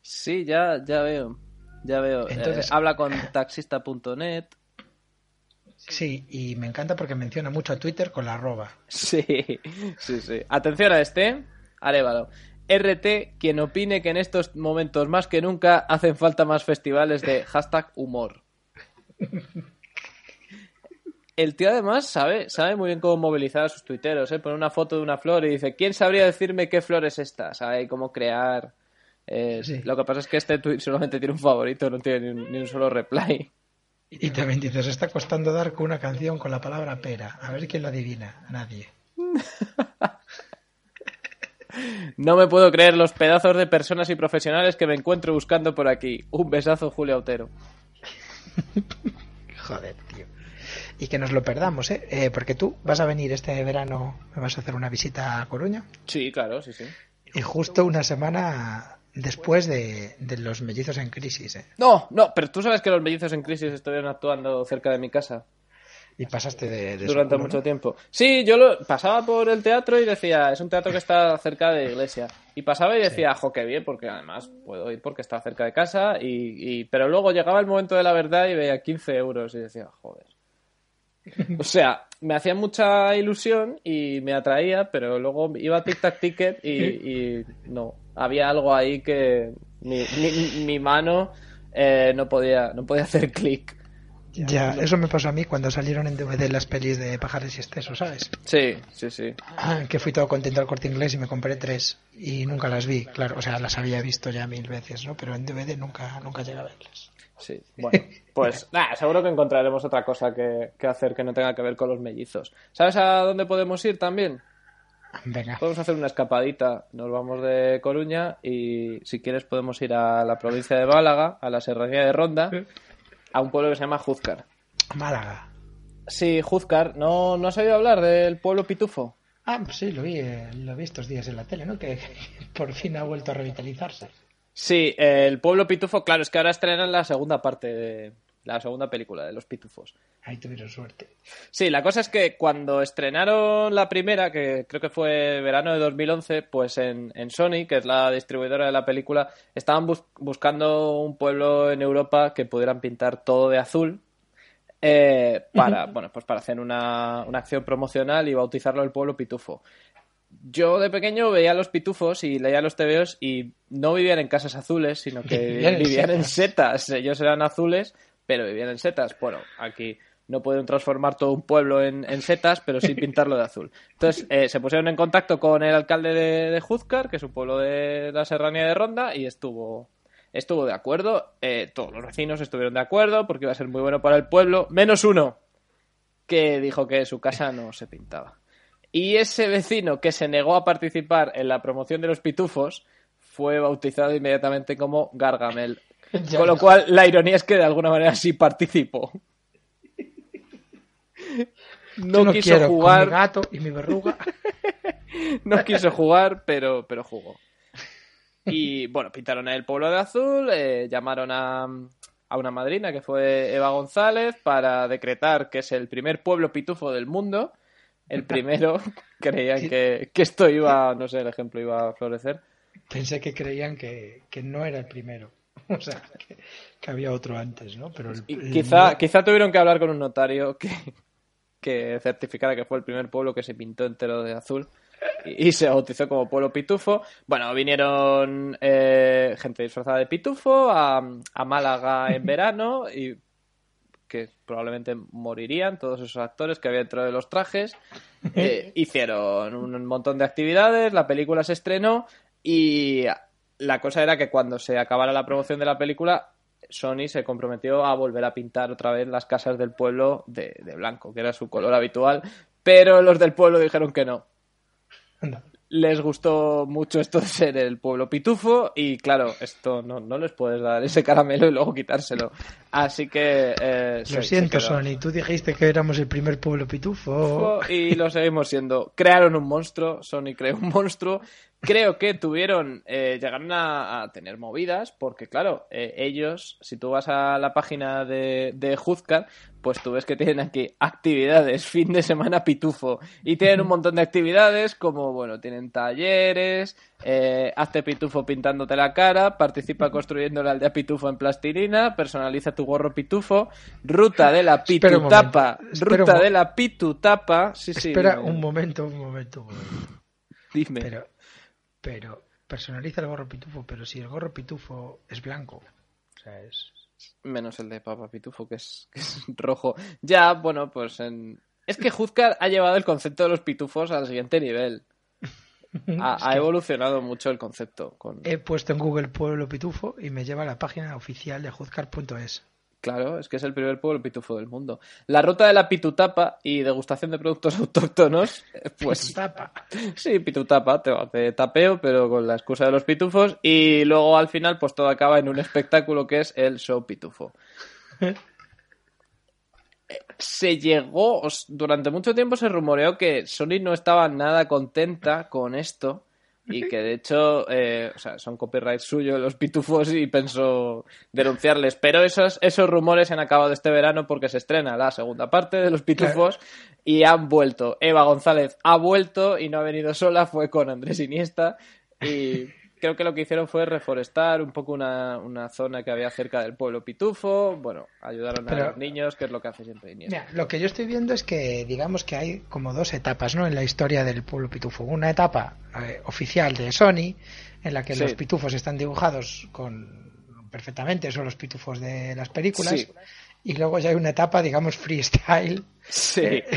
[SPEAKER 3] Sí, ya, ya veo. Ya veo.
[SPEAKER 2] Entonces-
[SPEAKER 3] Eh, habla con taxista.net.
[SPEAKER 2] Sí, y me encanta porque menciona mucho a Twitter con la arroba.
[SPEAKER 3] Sí, sí, sí. Atención a este. Arévalo. RT, quien opine que en estos momentos más que nunca hacen falta más festivales de hashtag humor. El tío además sabe, sabe muy bien cómo movilizar a sus tuiteros, ¿eh? Pone una foto de una flor y dice, ¿quién sabría decirme qué flor es esta? Sabe cómo crear... eh,
[SPEAKER 2] Sí.
[SPEAKER 3] Lo que pasa es que este tweet solamente tiene un favorito, no tiene ni un, ni un solo reply.
[SPEAKER 2] Y también dices, está costando dar con una canción con la palabra pera. A ver quién lo adivina. Nadie.
[SPEAKER 3] No me puedo creer los pedazos de personas y profesionales que me encuentro buscando por aquí. Un besazo, Julio Autero.
[SPEAKER 2] Joder, tío. Y que nos lo perdamos, ¿eh? Eh, Porque tú vas a venir este verano, me vas a hacer una visita a Coruña.
[SPEAKER 3] Sí, claro, sí, sí.
[SPEAKER 2] Y justo una semana después de, de los mellizos en crisis, ¿eh?
[SPEAKER 3] No, no, pero tú sabes que los mellizos en crisis estuvieron actuando cerca de mi casa
[SPEAKER 2] Y pasaste de, de
[SPEAKER 3] durante mucho
[SPEAKER 2] ¿no?
[SPEAKER 3] tiempo. Sí, yo lo pasaba por el teatro y decía, es un teatro que está cerca de iglesia. Y pasaba y decía, jo, qué bien, porque además puedo ir porque está cerca de casa. Y, y- Pero luego llegaba el momento de la verdad y veía 15 euros y decía, joder. O sea, me hacía mucha ilusión y me atraía, pero luego iba a Tic Tac Ticket y, y no. Había algo ahí que mi, mi- mi mano eh, no, podía, no podía hacer clic.
[SPEAKER 2] Ya, eso me pasó a mí cuando salieron en DVD las pelis de Pajares y Exceso, ¿sabes?
[SPEAKER 3] Sí, sí, sí.
[SPEAKER 2] Ah, que fui todo contento al corte inglés y me compré tres y nunca las vi, claro, o sea, las había visto ya mil veces, ¿no? Pero en DVD nunca, nunca llegué a verlas.
[SPEAKER 3] Sí, bueno, pues nada, seguro que encontraremos otra cosa que, que hacer que no tenga que ver con los mellizos. ¿Sabes a dónde podemos ir también?
[SPEAKER 2] Venga,
[SPEAKER 3] Podemos hacer una escapadita. Nos vamos de Coruña y si quieres podemos ir a la provincia de Málaga, a la serranía de Ronda, a un pueblo que se llama Juzcar.
[SPEAKER 2] Málaga.
[SPEAKER 3] Sí, Juzcar. ¿No, ¿No has oído hablar del pueblo Pitufo?
[SPEAKER 2] Ah, pues sí, lo vi, eh, lo vi estos días en la tele, ¿no? Que por fin ha vuelto a revitalizarse.
[SPEAKER 3] Sí, el pueblo Pitufo, claro, es que ahora estrenan la segunda parte de la segunda película de los Pitufos.
[SPEAKER 2] Ahí tuvieron suerte.
[SPEAKER 3] Sí, la cosa es que cuando estrenaron la primera, que creo que fue verano de 2011, pues en, en Sony, que es la distribuidora de la película, estaban bus- buscando un pueblo en Europa que pudieran pintar todo de azul eh, para, bueno, pues para hacer una, una acción promocional y bautizarlo el pueblo Pitufo. Yo de pequeño veía a los pitufos y leía los tebeos y no vivían en casas azules, sino que
[SPEAKER 2] Vivían en
[SPEAKER 3] vivían en
[SPEAKER 2] setas.
[SPEAKER 3] setas. Ellos eran azules, pero vivían en setas. Bueno, aquí no pueden transformar todo un pueblo en, en setas, pero sí pintarlo de azul. Entonces eh, se pusieron en contacto con el alcalde de, de Juzcar, que es un pueblo de la serranía de Ronda, y estuvo, estuvo de acuerdo. Eh, todos los vecinos estuvieron de acuerdo porque iba a ser muy bueno para el pueblo, menos uno, que dijo que su casa no se pintaba. Y ese vecino que se negó a participar en la promoción de los pitufos fue bautizado inmediatamente como Gargamel.
[SPEAKER 2] Ya
[SPEAKER 3] Con lo cual, la ironía es que de alguna manera sí participó. No,
[SPEAKER 2] no
[SPEAKER 3] quiso
[SPEAKER 2] quiero con mi
[SPEAKER 3] jugar,
[SPEAKER 2] gato y mi verruga.
[SPEAKER 3] no quiso jugar, pero, pero jugó. Y bueno, pintaron el pueblo de azul, eh, llamaron a, a una madrina que fue Eva González para decretar que es el primer pueblo pitufo del mundo. El primero, creían que, que esto iba, no sé, el ejemplo iba a florecer.
[SPEAKER 2] Pensé que creían que, que no era el primero. O sea, que, que había otro antes, ¿no? Pero el,
[SPEAKER 3] Y
[SPEAKER 2] el
[SPEAKER 3] quizá, quizá tuvieron que hablar con un notario que, que certificara que fue el primer pueblo que se pintó entero de azul y, y se bautizó como pueblo pitufo. Bueno, vinieron eh, gente disfrazada de pitufo a, a Málaga en verano y que probablemente morirían todos esos actores que había dentro de los trajes. Eh, hicieron un montón de actividades, la película se estrenó y la cosa era que cuando se acabara la promoción de la película, Sony se comprometió a volver a pintar otra vez las casas del pueblo de, de blanco, que era su color habitual, pero los del pueblo dijeron que no.
[SPEAKER 2] Anda.
[SPEAKER 3] Les gustó mucho esto de ser el pueblo pitufo y claro, esto no, no les puedes dar ese caramelo y luego quitárselo. Así que... eh,
[SPEAKER 2] Lo
[SPEAKER 3] se
[SPEAKER 2] siento. Sony. Tú dijiste que éramos el primer pueblo pitufo.
[SPEAKER 3] y lo seguimos siendo. Crearon un monstruo, Sony creó un monstruo. Creo que tuvieron, eh, llegaron a, a tener movidas, porque claro, eh, ellos, si tú vas a la página de, de Juzcar, pues tú ves que tienen aquí actividades, fin de semana pitufo, y tienen un montón de actividades como, bueno, tienen talleres, eh, hazte pitufo pintándote la cara, participa construyendo la aldea pitufo en plastilina, personaliza tu gorro pitufo, ruta de la pitutapa, ruta de la pitutapa, sí, sí.
[SPEAKER 2] Espera un momento, un momento, un momento.
[SPEAKER 3] dime.
[SPEAKER 2] Pero, pero, personaliza el gorro pitufo, pero si el gorro pitufo es blanco. O sea, es.
[SPEAKER 3] Menos el de Papa Pitufo, que es, que es rojo. Ya, bueno, pues en... Es que Juzcar ha llevado el concepto de los pitufos al siguiente nivel. Ha, evolucionado mucho el concepto. Con...
[SPEAKER 2] He puesto en Google pueblo pitufo y me lleva a la página oficial de juzgar.es.
[SPEAKER 3] Claro, es que es el primer pueblo pitufo del mundo. La ruta de la pitutapa y degustación de productos autóctonos, pues
[SPEAKER 2] Tapa.
[SPEAKER 3] sí, pitutapa, te, te tapeo, pero con la excusa de los pitufos. Y luego al final, pues todo acaba en un espectáculo que es el show pitufo. se llegó, durante mucho tiempo se rumoreó que Sony no estaba nada contenta con esto y que de hecho, eh, o sea, son copyright suyo los pitufos y pensó denunciarles. Pero esos, esos rumores se han acabado este verano porque se estrena la segunda parte de los pitufos y han vuelto. Eva González ha vuelto y no ha venido sola, fue con Andrés Iniesta y creo que lo que hicieron fue reforestar un poco una, una zona que había cerca del pueblo pitufo. Bueno, ayudaron
[SPEAKER 2] Pero-
[SPEAKER 3] a los niños, que es lo que hace siempre Iniesta.
[SPEAKER 2] Mira, lo que yo estoy viendo es que digamos que hay como dos etapas ¿no? en la historia del pueblo pitufo. Una etapa eh, oficial de Sony, en la que
[SPEAKER 3] Sí.
[SPEAKER 2] los pitufos están dibujados con perfectamente, son los pitufos de las películas.
[SPEAKER 3] Sí.
[SPEAKER 2] Y luego ya hay una etapa, digamos, freestyle.
[SPEAKER 3] Sí.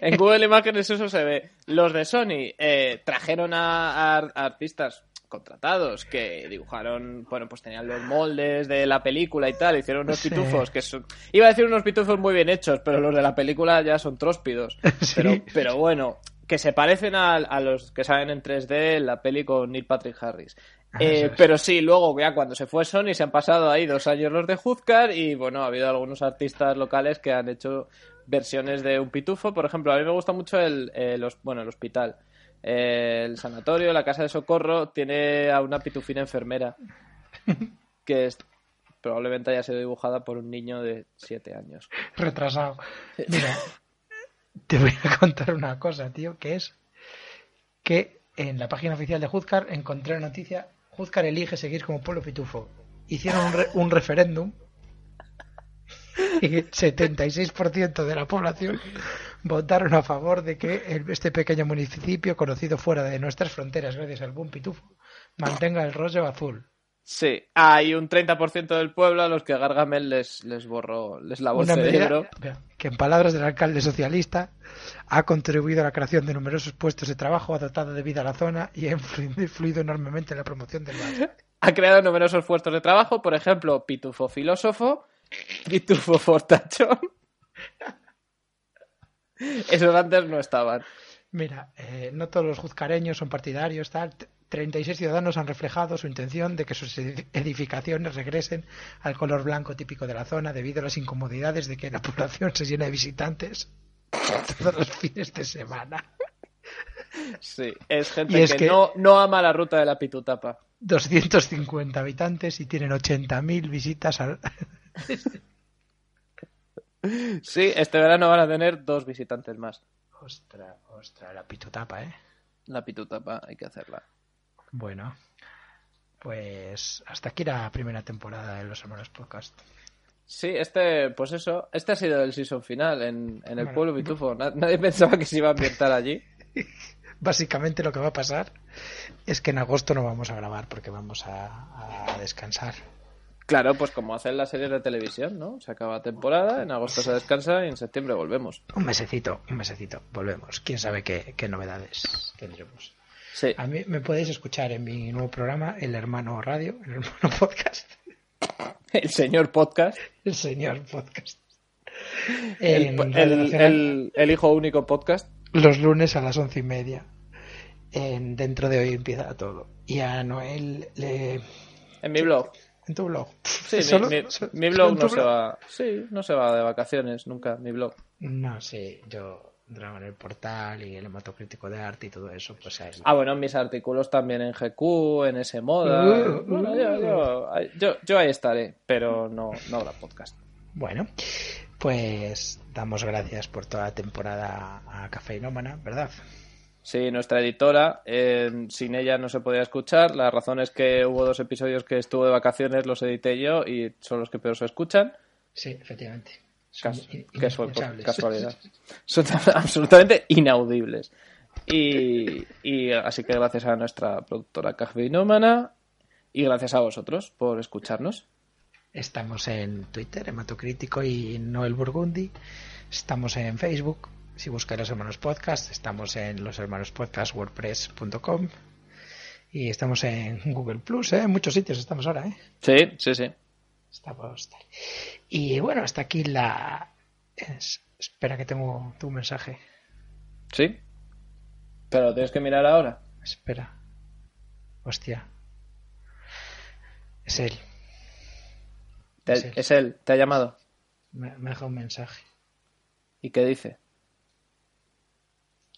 [SPEAKER 3] En Google Imágenes eso se ve. Los de Sony eh, trajeron a artistas contratados que dibujaron, bueno, pues tenían los moldes de la película y tal, hicieron unos
[SPEAKER 2] Sí.
[SPEAKER 3] pitufos que son... Iba a decir unos pitufos muy bien hechos, pero los de la película ya son tróspidos.
[SPEAKER 2] Sí.
[SPEAKER 3] Pero, pero bueno, que se parecen a, a los que salen en 3D en la peli con Neil Patrick Harris.
[SPEAKER 2] Ah,
[SPEAKER 3] Eh,
[SPEAKER 2] es.
[SPEAKER 3] pero sí, luego ya cuando se fue Sony se han pasado ahí dos años los de Juzcar y bueno, ha habido algunos artistas locales que han hecho versiones de un pitufo. Por ejemplo, a mí me gusta mucho el, eh, los, bueno, el hospital. Eh, el sanatorio, la casa de socorro, tiene a una pitufina enfermera que es, probablemente haya sido dibujada por un niño de 7 años.
[SPEAKER 2] retrasado. Mira, te voy a contar una cosa, tío, que es que en la página oficial de Juzcar encontré la noticia, Juzcar elige seguir como pueblo pitufo. Hicieron un, re- un referéndum y 76% de la población votaron a favor de que el- este pequeño municipio, conocido fuera de nuestras fronteras gracias al buen pitufo, mantenga el rollo azul.
[SPEAKER 3] Sí, hay un 30% del pueblo a los que Gargamel les, les borró, les lavó el cerebro.
[SPEAKER 2] que, en palabras del alcalde socialista, ha contribuido a la creación de numerosos puestos de trabajo, ha dotado de vida a la zona y ha influido, influido enormemente en la promoción del barrio.
[SPEAKER 3] Ha creado numerosos puestos de trabajo, por ejemplo, Pitufo Filósofo, Pitufo Fortachón. Esos antes no estaban.
[SPEAKER 2] Mira, eh, no todos los juzcareños son partidarios, tal. 36 ciudadanos han reflejado su intención de que sus edi- edificaciones regresen al color blanco típico de la zona debido a las incomodidades de que la población se llena de visitantes todos los fines de semana.
[SPEAKER 3] Sí, es gente
[SPEAKER 2] es
[SPEAKER 3] que,
[SPEAKER 2] que-
[SPEAKER 3] No, no ama la ruta de la Pitutapa.
[SPEAKER 2] 250 habitantes y tienen 80.000 visitas al...
[SPEAKER 3] Sí, este verano van a tener dos visitantes más.
[SPEAKER 2] Ostra, ostra, la pitutapa, ¿eh?
[SPEAKER 3] La Pitutapa hay que hacerla.
[SPEAKER 2] Bueno, pues hasta aquí la primera temporada de Los Hermanos Podcast.
[SPEAKER 3] Sí, este, pues eso, este ha sido el season final en, en el
[SPEAKER 2] Bueno.
[SPEAKER 3] pueblo Pitufo. Na- Nadie pensaba que se iba a ambientar allí.
[SPEAKER 2] Básicamente lo que va a pasar es que en agosto no vamos a grabar porque vamos a, a descansar.
[SPEAKER 3] Claro, pues como hacen las series de televisión, ¿no? Se acaba temporada, en agosto se descansa y en septiembre volvemos.
[SPEAKER 2] Un mesecito, un mesecito, volvemos. Quién sabe qué, qué novedades tendremos.
[SPEAKER 3] Sí.
[SPEAKER 2] A mí me podéis escuchar en mi nuevo programa, El Hermano Radio, El Hermano Podcast,
[SPEAKER 3] El señor podcast.
[SPEAKER 2] El Señor Podcast.
[SPEAKER 3] El hijo único podcast.
[SPEAKER 2] los lunes a las once y media. En Dentro de hoy empieza todo. Y a Noel le...
[SPEAKER 3] En mi blog.
[SPEAKER 2] En tu blog.
[SPEAKER 3] Sí, mi-
[SPEAKER 2] ¿Solo-
[SPEAKER 3] mi,
[SPEAKER 2] so-
[SPEAKER 3] mi
[SPEAKER 2] solo
[SPEAKER 3] blog no se
[SPEAKER 2] blog?
[SPEAKER 3] va. Sí, no se va de vacaciones nunca, mi blog.
[SPEAKER 2] No, sí, yo entraba en el portal y el hematocrítico de arte y todo eso, pues ahí.
[SPEAKER 3] Ah, bueno, mis artículos también en GQ, en S Moda.
[SPEAKER 2] Uh,
[SPEAKER 3] bueno,
[SPEAKER 2] uh.
[SPEAKER 3] yo, yo, yo- yo ahí estaré, pero no, no habrá podcast.
[SPEAKER 2] Bueno, pues damos gracias por toda la temporada a Cafeinómana, ¿verdad?
[SPEAKER 3] Sí, nuestra editora, eh, sin ella no se podía escuchar. La razón es que hubo dos episodios que estuvo de vacaciones, los edité yo y son los que peor se escuchan.
[SPEAKER 2] Sí, efectivamente. Son
[SPEAKER 3] Cas- por casualidad. Son absolutamente inaudibles. Y, y así que gracias a nuestra productora Cafeinómana y gracias a vosotros por escucharnos.
[SPEAKER 2] Estamos en Twitter, Hematocrítico y Noel Burgundi. Estamos en Facebook, si buscáis los hermanos podcast. Estamos en los hermanos podcast wordpress.com. Y estamos en Google Plus, ¿eh? en muchos sitios estamos ahora, ¿eh?
[SPEAKER 3] Sí, sí, sí.
[SPEAKER 2] Estamos. Y bueno, hasta aquí la. es- Espera que tengo tu mensaje.
[SPEAKER 3] Sí. Pero lo tienes que mirar ahora.
[SPEAKER 2] Espera. Hostia. Es él.
[SPEAKER 3] Te- es él, te ha llamado.
[SPEAKER 2] Me, me ha dejado un mensaje.
[SPEAKER 3] ¿Y qué dice?